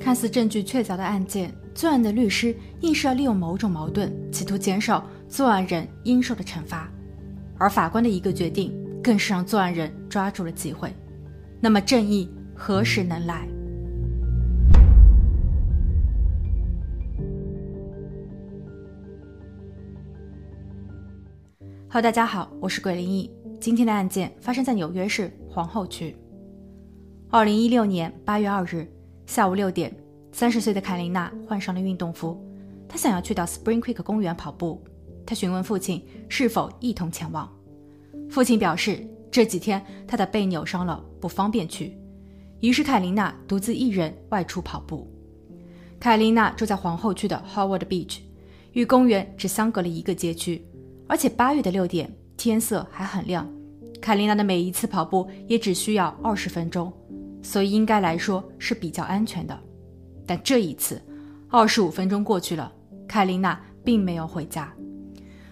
看似证据确凿的案件，作案的律师硬是要利用某种矛盾，企图减少作案人应受的惩罚，而法官的一个决定，更是让作案人抓住了机会。那么，正义何时能来？好，大家好，我是鬼灵异。今天的案件发生在纽约市皇后区。二零一六年八月二日。下午六点，三十岁的凯琳娜换上了运动服，她想要去到 Spring Creek 公园跑步。她询问父亲是否一同前往，父亲表示这几天她的背扭伤了，不方便去。于是凯琳娜独自一人外出跑步。凯琳娜住在皇后区的 Howard Beach，与公园只相隔了一个街区，而且八月的六点天色还很亮。凯琳娜的每一次跑步也只需要二十分钟。所以应该来说是比较安全的，但这一次，二十五分钟过去了，凯琳娜并没有回家。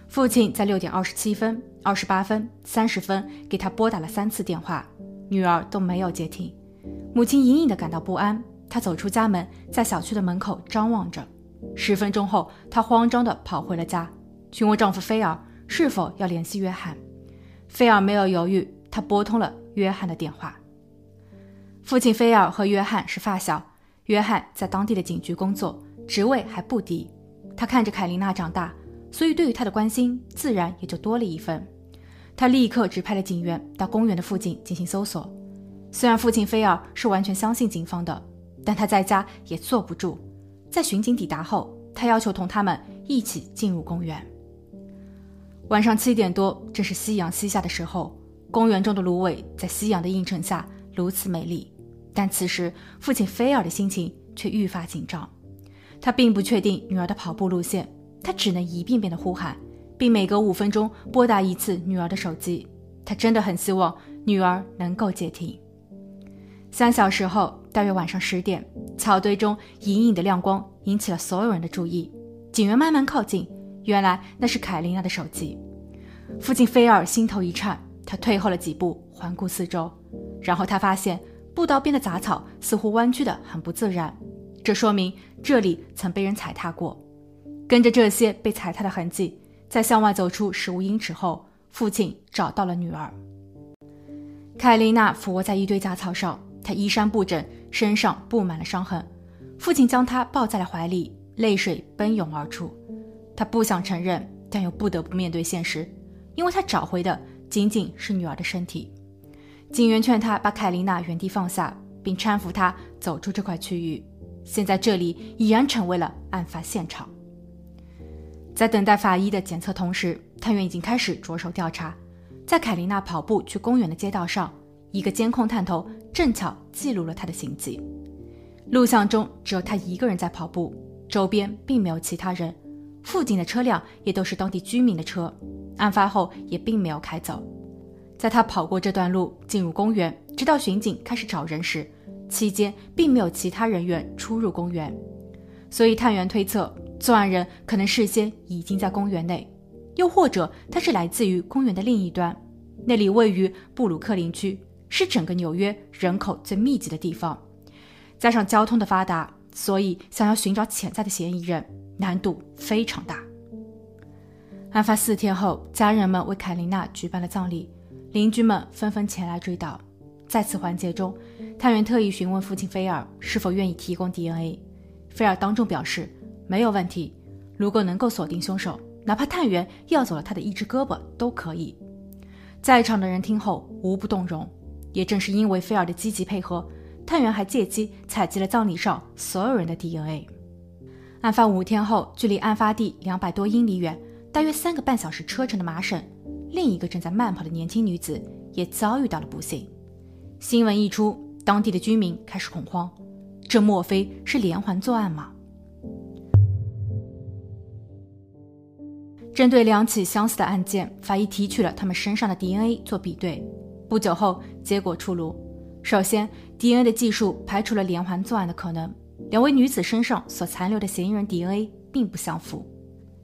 父亲在六点二十七分、二十八分、三十分给他拨打了三次电话，女儿都没有接听。母亲隐隐的感到不安，她走出家门，在小区的门口张望着。十分钟后，她慌张地跑回了家，询问丈夫菲尔是否要联系约翰。菲尔没有犹豫，他拨通了约翰的电话。父亲菲尔和约翰是发小，约翰在当地的警局工作，职位还不低。他看着凯琳娜长大，所以对于她的关心自然也就多了一分。他立刻指派了警员到公园的附近进行搜索。虽然父亲菲尔是完全相信警方的，但他在家也坐不住。在巡警抵达后，他要求同他们一起进入公园。晚上七点多，正是夕阳西下的时候，公园中的芦苇在夕阳的映衬下如此美丽。但此时，父亲菲尔的心情却愈发紧张。他并不确定女儿的跑步路线，他只能一遍遍地呼喊，并每隔五分钟拨打一次女儿的手机。他真的很希望女儿能够接听。三小时后，大约晚上十点，草堆中隐隐的亮光引起了所有人的注意。警员慢慢靠近，原来那是凯琳娜的手机。父亲菲尔心头一颤，他退后了几步，环顾四周，然后他发现。步道边的杂草似乎弯曲的很不自然，这说明这里曾被人踩踏过。跟着这些被踩踏的痕迹，在向外走出十五英尺后，父亲找到了女儿。凯琳娜俯卧在一堆杂草上，她衣衫不整，身上布满了伤痕。父亲将她抱在了怀里，泪水奔涌而出。他不想承认，但又不得不面对现实，因为他找回的仅仅是女儿的身体。警员劝他把凯琳娜原地放下，并搀扶她走出这块区域。现在这里已然成为了案发现场。在等待法医的检测同时，探员已经开始着手调查。在凯琳娜跑步去公园的街道上，一个监控探头正巧记录了她的行迹。录像中只有她一个人在跑步，周边并没有其他人，附近的车辆也都是当地居民的车。案发后也并没有开走。在他跑过这段路，进入公园，直到巡警开始找人时，期间并没有其他人员出入公园，所以探员推测，作案人可能事先已经在公园内，又或者他是来自于公园的另一端，那里位于布鲁克林区，是整个纽约人口最密集的地方，加上交通的发达，所以想要寻找潜在的嫌疑人难度非常大。案发四天后，家人们为凯琳娜举办了葬礼。邻居们纷纷前来追悼。在此环节中，探员特意询问父亲菲尔是否愿意提供 DNA。菲尔当众表示没有问题，如果能够锁定凶手，哪怕探员要走了他的一只胳膊都可以。在场的人听后无不动容。也正是因为菲尔的积极配合，探员还借机采集了葬礼上所有人的 DNA。案发五天后，距离案发地两百多英里远，大约三个半小时车程的麻省。另一个正在慢跑的年轻女子也遭遇到了不幸。新闻一出，当地的居民开始恐慌：这莫非是连环作案吗？针对两起相似的案件，法医提取了他们身上的 DNA 做比对。不久后，结果出炉。首先，DNA 的技术排除了连环作案的可能，两位女子身上所残留的嫌疑人 DNA 并不相符。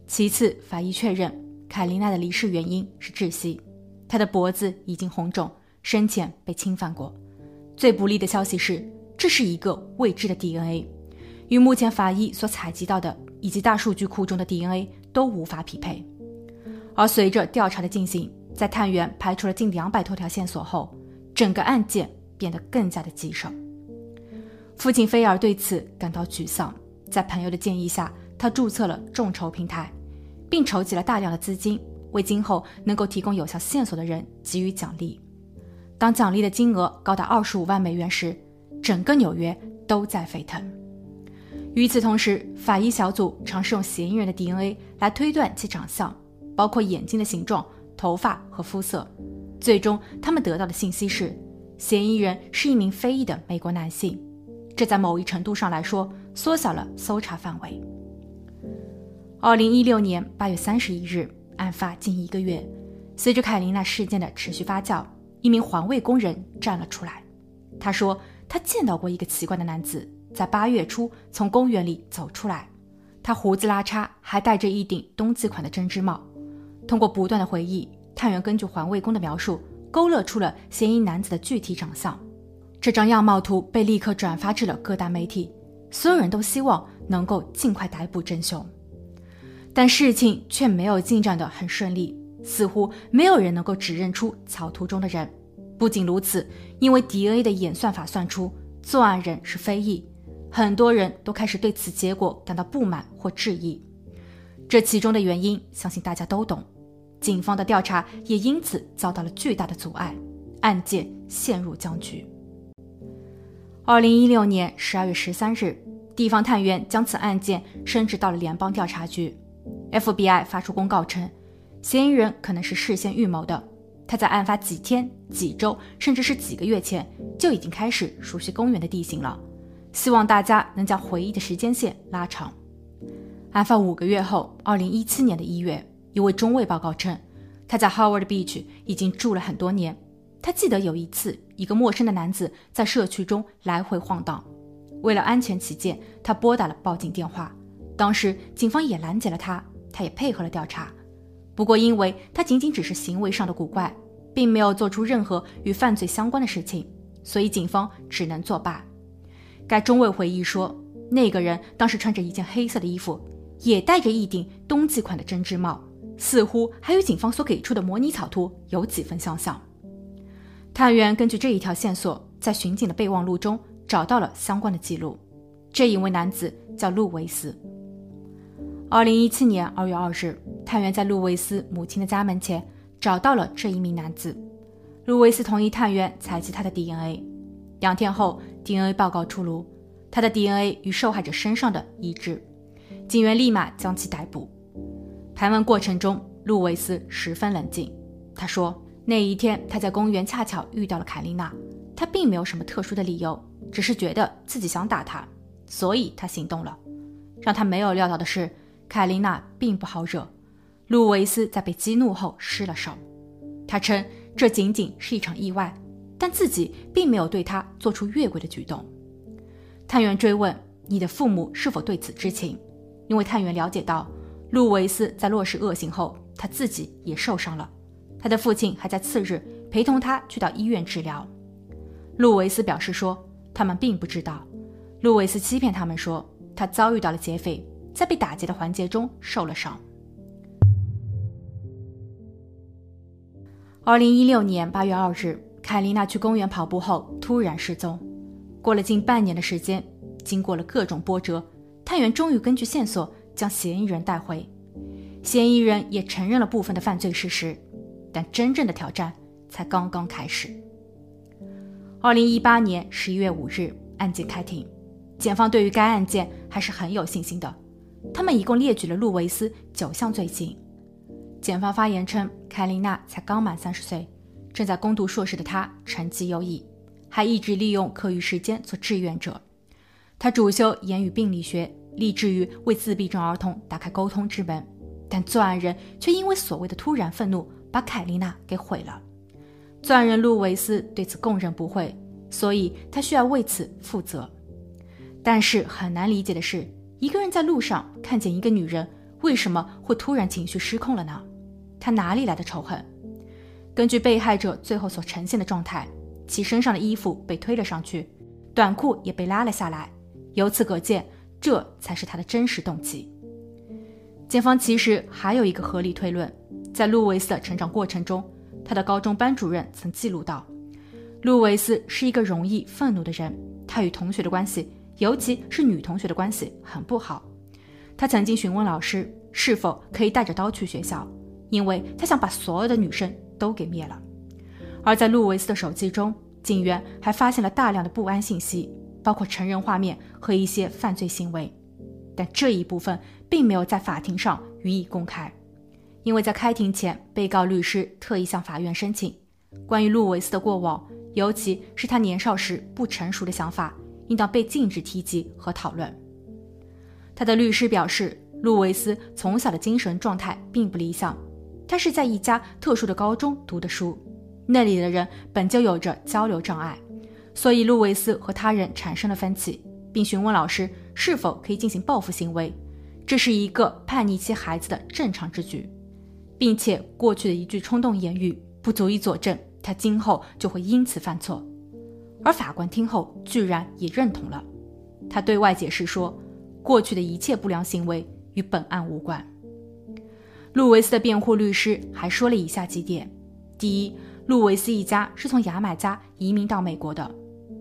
其次，法医确认。凯琳娜的离世原因是窒息，她的脖子已经红肿，生前被侵犯过。最不利的消息是，这是一个未知的 DNA，与目前法医所采集到的以及大数据库中的 DNA 都无法匹配。而随着调查的进行，在探员排除了近两百多条线索后，整个案件变得更加的棘手。父亲菲尔对此感到沮丧，在朋友的建议下，他注册了众筹平台，并筹集了大量的资金，为今后能够提供有效线索的人给予奖励。当奖励的金额高达二十五万美元时，整个纽约都在沸腾。与此同时，法医小组尝试用嫌疑人的 DNA 来推断其长相，包括眼睛的形状、头发和肤色。最终，他们得到的信息是，嫌疑人是一名非裔的美国男性。这在某一程度上来说，缩小了搜查范围。二零一六年八月三十一日，案发近一个月，随着凯琳娜事件的持续发酵，一名环卫工人站了出来。他说，他见到过一个奇怪的男子，在八月初从公园里走出来。他胡子拉碴，还戴着一顶冬季款的针织帽。通过不断的回忆，探员根据环卫工的描述，勾勒出了嫌疑男子的具体长相。这张样貌图被立刻转发至了各大媒体，所有人都希望能够尽快逮捕真凶，但事情却没有进展的很顺利，似乎没有人能够指认出草图中的人。不仅如此，因为 DNA 的演算法算出作案人是非裔，很多人都开始对此结果感到不满或质疑。这其中的原因，相信大家都懂。警方的调查也因此遭到了巨大的阻碍，案件陷入僵局。二零一六年十二月十三日，地方探员将此案件升职到了联邦调查局。FBI 发出公告称，嫌疑人可能是事先预谋的。他在案发几天、几周，甚至是几个月前就已经开始熟悉公园的地形了。希望大家能将回忆的时间线拉长。案发五个月后，二零一七年的一月，一位中尉报告称，他在 Howard Beach 已经住了很多年。他记得有一次，一个陌生的男子在社区中来回晃荡。为了安全起见，他拨打了报警电话。当时警方也拦截了他，他也配合了调查。不过，因为他仅仅只是行为上的古怪，并没有做出任何与犯罪相关的事情，所以警方只能作罢。该中尉回忆说，那个人当时穿着一件黑色的衣服，也戴着一顶冬季款的针织帽，似乎还与警方所给出的模拟草图有几分相像。探员根据这一条线索，在巡警的备忘录中找到了相关的记录。这一位男子叫路维斯。二零一七年二月二日，探员在路维斯母亲的家门前找到了这一名男子。路维斯同意探员采集他的 DNA。两天后，DNA 报告出炉，他的 DNA 与受害者身上的一致。警员立马将其逮捕。盘问过程中，路维斯十分冷静。他说。那一天，他在公园恰巧遇到了凯丽娜。他并没有什么特殊的理由，只是觉得自己想打她，所以他行动了。让他没有料到的是，凯琳娜并不好惹。路维斯在被激怒后失了手。他称这仅仅是一场意外，但自己并没有对他做出越轨的举动。探员追问：“你的父母是否对此知情？”因为探员了解到，路维斯在落实恶行后，他自己也受伤了。他的父亲还在次日陪同他去到医院治疗。路维斯表示说，他们并不知道。路维斯欺骗他们说，他遭遇到了劫匪，在被打劫的环节中受了伤。二零一六年八月二日，凯琳娜去公园跑步后突然失踪。过了近半年的时间，经过了各种波折，探员终于根据线索将嫌疑人带回。嫌疑人也承认了部分的犯罪事实。但真正的挑战才刚刚开始。二零一八年十一月五日，案件开庭，检方对于该案件还是很有信心的。他们一共列举了路维斯九项罪行。检方发言称，凯琳娜才刚满三十岁，正在攻读硕士的她成绩优异，还一直利用课余时间做志愿者。她主修言语病理学，立志于为自闭症儿童打开沟通之门。但作案人却因为所谓的突然愤怒。把凯琳娜给毁了，作案人路维斯对此供认不讳，所以他需要为此负责。但是很难理解的是，一个人在路上看见一个女人，为什么会突然情绪失控了呢？他哪里来的仇恨？根据被害者最后所呈现的状态，其身上的衣服被推了上去，短裤也被拉了下来。由此可见，这才是他的真实动机。检方其实还有一个合理推论，在路维斯的成长过程中，他的高中班主任曾记录到，路维斯是一个容易愤怒的人，他与同学的关系，尤其是女同学的关系很不好。他曾经询问老师是否可以带着刀去学校，因为他想把所有的女生都给灭了。而在路维斯的手机中，警员还发现了大量的不安信息，包括成人画面和一些犯罪行为，但这一部分并没有在法庭上予以公开，因为在开庭前，被告律师特意向法院申请，关于路维斯的过往，尤其是他年少时不成熟的想法，应当被禁止提及和讨论。他的律师表示，路维斯从小的精神状态并不理想，他是在一家特殊的高中读的书。那里的人本就有着交流障碍，所以路维斯和他人产生了分歧，并询问老师是否可以进行报复行为。这是一个叛逆期孩子的正常之举，并且过去的一句冲动言语不足以佐证他今后就会因此犯错。而法官听后居然也认同了，他对外解释说，过去的一切不良行为与本案无关。路维斯的辩护律师还说了以下几点：第一，路维斯一家是从牙买加移民到美国的，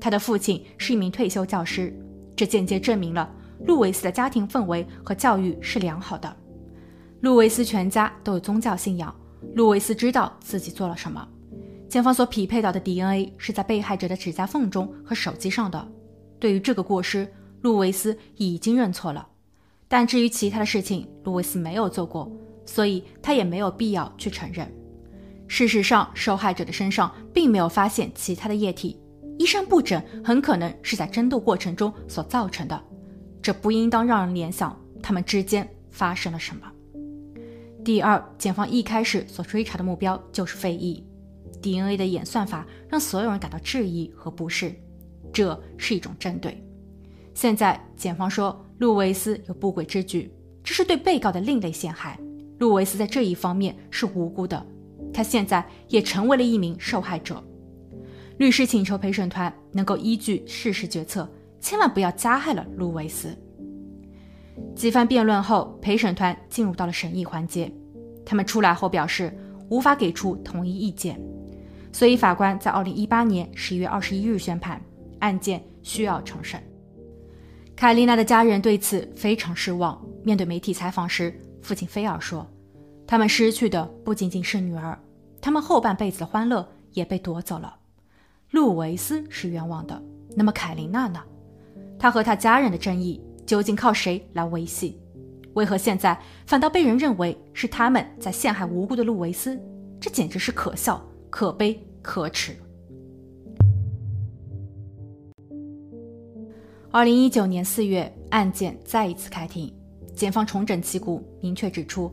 他的父亲是一名退休教师，这间接证明了路维斯的家庭氛围和教育是良好的。路维斯全家都有宗教信仰，路维斯知道自己做了什么。检方所匹配到的 DNA 是在被害者的指甲缝中和手机上的。对于这个过失，路维斯已经认错了，但至于其他的事情，路维斯没有做过，所以他也没有必要去承认。事实上，受害者的身上并没有发现其他的液体，衣衫不整很可能是在争斗过程中所造成的，这不应当让人联想他们之间发生了什么。第二，检方一开始所追查的目标就是非议，DNA 的演算法让所有人感到质疑和不适，这是一种针对。现在，检方说路维斯有不轨之举，这是对被告的另类陷害，路维斯在这一方面是无辜的。他现在也成为了一名受害者。律师请求陪审团能够依据事实决策，千万不要加害了路维斯。几番辩论后，陪审团进入到了审议环节。他们出来后表示无法给出统一意见，所以法官在二零一八年十一月二十一日宣判案件需要重审。凯丽娜的家人对此非常失望。面对媒体采访时，父亲菲尔说。他们失去的不仅仅是女儿，他们后半辈子的欢乐也被夺走了。路维斯是冤枉的，那么凯琳娜呢？她和她家人的争议究竟靠谁来维系？为何现在反倒被人认为是他们在陷害无辜的路维斯？这简直是可笑、可悲、可耻。二零一九年四月，案件再一次开庭，检方重整旗鼓，明确指出。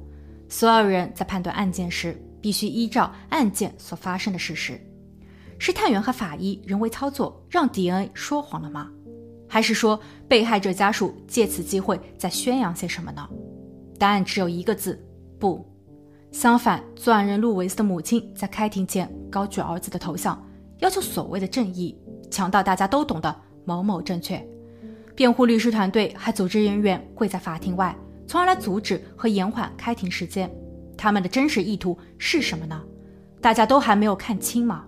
所有人在判断案件时，必须依照案件所发生的事实。是探员和法医人为操作让 DNA 说谎了吗？还是说被害者家属借此机会在宣扬些什么呢？答案只有一个字：不。相反，作案人路维斯的母亲在开庭前高举儿子的头像，要求所谓的正义，强调大家都懂的某某正确。辩护律师团队还组织人员跪在法庭外。从而来阻止和延缓开庭时间，他们的真实意图是什么呢？大家都还没有看清吗？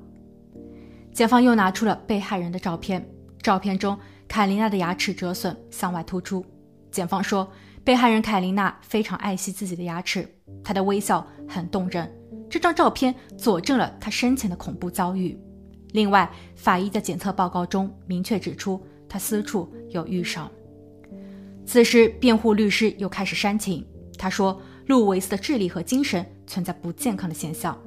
检方又拿出了被害人的照片，照片中凯琳娜的牙齿折损，向外突出。检方说，被害人凯琳娜非常爱惜自己的牙齿，她的微笑很动人。这张照片佐证了她生前的恐怖遭遇。另外，法医在检测报告中明确指出，她私处有瘀伤。此时，辩护律师又开始煽情。他说，路维斯的智力和精神存在不健康的现象。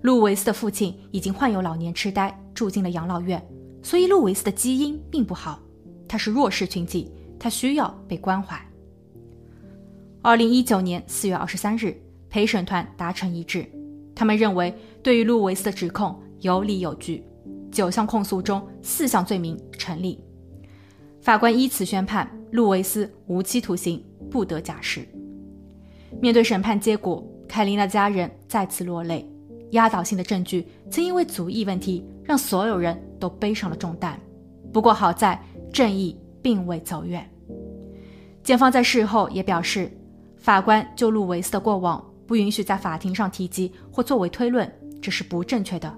路维斯的父亲已经患有老年痴呆，住进了养老院，所以路维斯的基因并不好。他是弱势群体，他需要被关怀。二零一九年四月二十三日，陪审团达成一致，他们认为对于路维斯的指控有理有据，九项控诉中四项罪名成立。法官依此宣判。路维斯无期徒刑，不得假释。面对审判结果，凯琳娜家人再次落泪。压倒性的证据曾因为族裔问题让所有人都背上了重担。不过好在正义并未走远。检方在事后也表示，法官就路维斯的过往不允许在法庭上提及或作为推论，这是不正确的，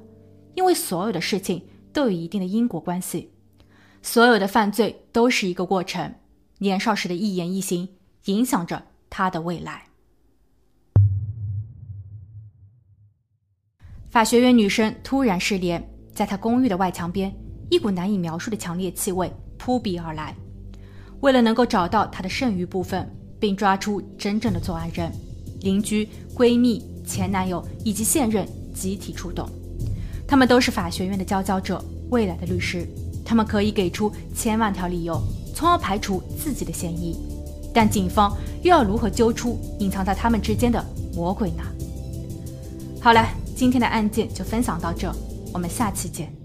因为所有的事情都有一定的因果关系，所有的犯罪都是一个过程，年少时的一言一行影响着他的未来。法学院女生突然失联，在她公寓的外墙边，一股难以描述的强烈气味扑鼻而来。为了能够找到她的剩余部分，并抓出真正的作案人，邻居、闺蜜、前男友以及现任集体出动。他们都是法学院的佼佼者，未来的律师。他们可以给出千万条理由，从而排除自己的嫌疑。但警方又要如何揪出隐藏在他们之间的魔鬼呢？好了。今天的案件就分享到这，我们下期见。